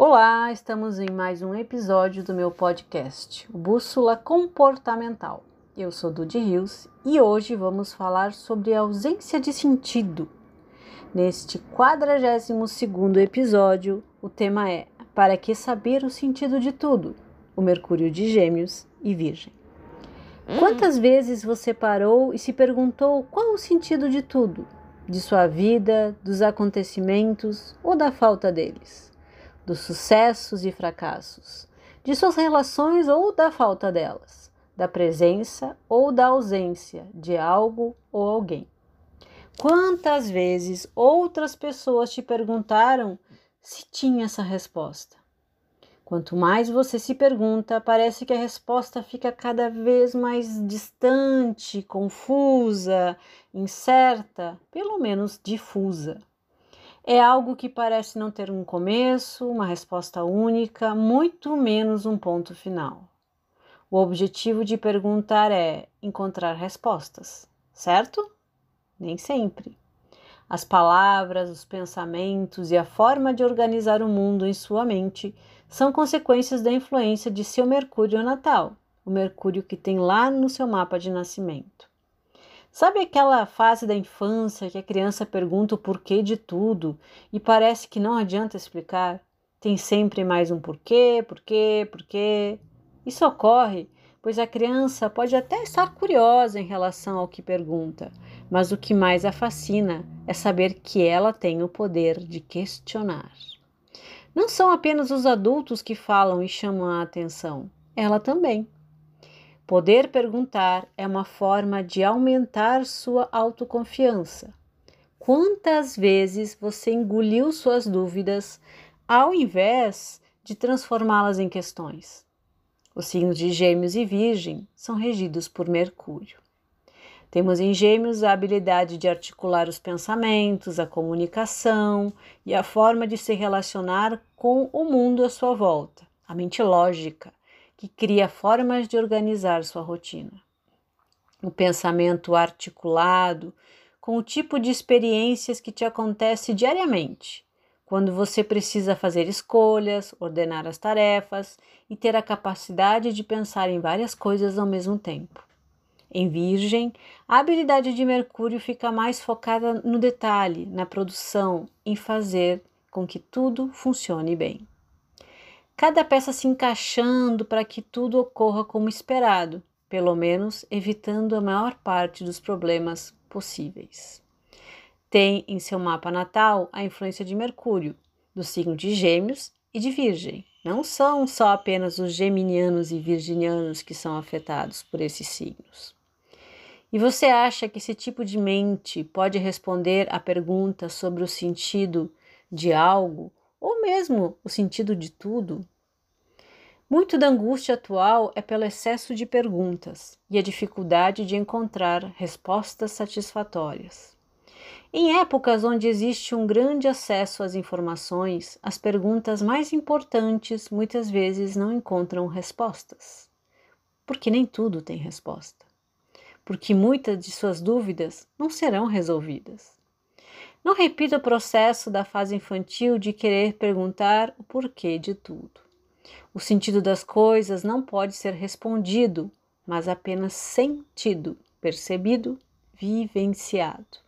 Olá, estamos em mais um episódio do meu podcast, Bússola Comportamental. Eu sou Dudy Rios e hoje vamos falar sobre a ausência de sentido. Neste 42 episódio, o tema é Para que saber o sentido de tudo? O Mercúrio de Gêmeos e Virgem. Quantas vezes você parou e se perguntou qual o sentido de tudo? De sua vida, dos acontecimentos ou da falta deles? Dos sucessos e fracassos, de suas relações ou da falta delas, da presença ou da ausência de algo ou alguém. Quantas vezes outras pessoas te perguntaram se tinha essa resposta? Quanto mais você se pergunta, parece que a resposta fica cada vez mais distante, confusa, incerta, pelo menos difusa. É algo que parece não ter um começo, uma resposta única, muito menos um ponto final. O objetivo de perguntar é encontrar respostas, certo? Nem sempre. As palavras, os pensamentos e a forma de organizar o mundo em sua mente são consequências da influência de seu Mercúrio natal, o Mercúrio que tem lá no seu mapa de nascimento. Sabe aquela fase da infância que a criança pergunta o porquê de tudo e parece que não adianta explicar? Tem sempre mais um porquê, porquê, porquê. Isso ocorre pois a criança pode até estar curiosa em relação ao que pergunta, mas o que mais a fascina é saber que ela tem o poder de questionar. Não são apenas os adultos que falam e chamam a atenção, ela também. Poder perguntar é uma forma de aumentar sua autoconfiança. Quantas vezes você engoliu suas dúvidas ao invés de transformá-las em questões? Os signos de Gêmeos e Virgem são regidos por Mercúrio. Temos em Gêmeos a habilidade de articular os pensamentos, a comunicação e a forma de se relacionar com o mundo à sua volta, a mente lógica, que cria formas de organizar sua rotina. O pensamento articulado, com o tipo de experiências que te acontece diariamente, quando você precisa fazer escolhas, ordenar as tarefas e ter a capacidade de pensar em várias coisas ao mesmo tempo. Em Virgem, a habilidade de Mercúrio fica mais focada no detalhe, na produção, em fazer com que tudo funcione bem cada peça se encaixando para que tudo ocorra como esperado, pelo menos evitando a maior parte dos problemas possíveis. Tem em seu mapa natal a influência de Mercúrio, do signo de Gêmeos e de Virgem. Não são só apenas os geminianos e virginianos que são afetados por esses signos. E você acha que esse tipo de mente pode responder a pergunta sobre o sentido de algo mesmo o sentido de tudo. Muito da angústia atual é pelo excesso de perguntas e a dificuldade de encontrar respostas satisfatórias. Em épocas onde existe um grande acesso às informações, as perguntas mais importantes muitas vezes não encontram respostas. Porque nem tudo tem resposta. Porque muitas de suas dúvidas não serão resolvidas. Não repita o processo da fase infantil de querer perguntar o porquê de tudo. O sentido das coisas não pode ser respondido, mas apenas sentido, percebido, vivenciado.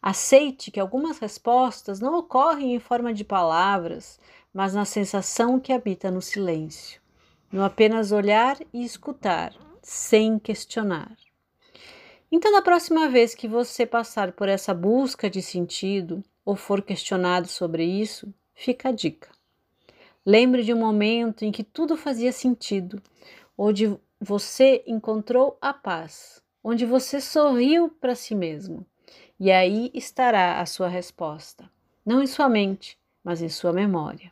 Aceite que algumas respostas não ocorrem em forma de palavras, mas na sensação que habita no silêncio, no apenas olhar e escutar, sem questionar. Então, na próxima vez que você passar por essa busca de sentido ou for questionado sobre isso, fica a dica. Lembre de um momento em que tudo fazia sentido, onde você encontrou a paz, onde você sorriu para si mesmo. E aí estará a sua resposta, não em sua mente, mas em sua memória.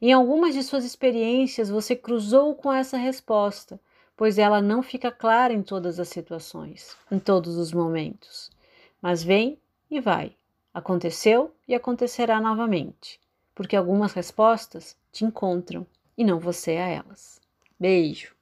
Em algumas de suas experiências você cruzou com essa resposta pois ela não fica clara em todas as situações, em todos os momentos. Mas vem e vai. Aconteceu e acontecerá novamente, porque algumas respostas te encontram e não você a elas. Beijo!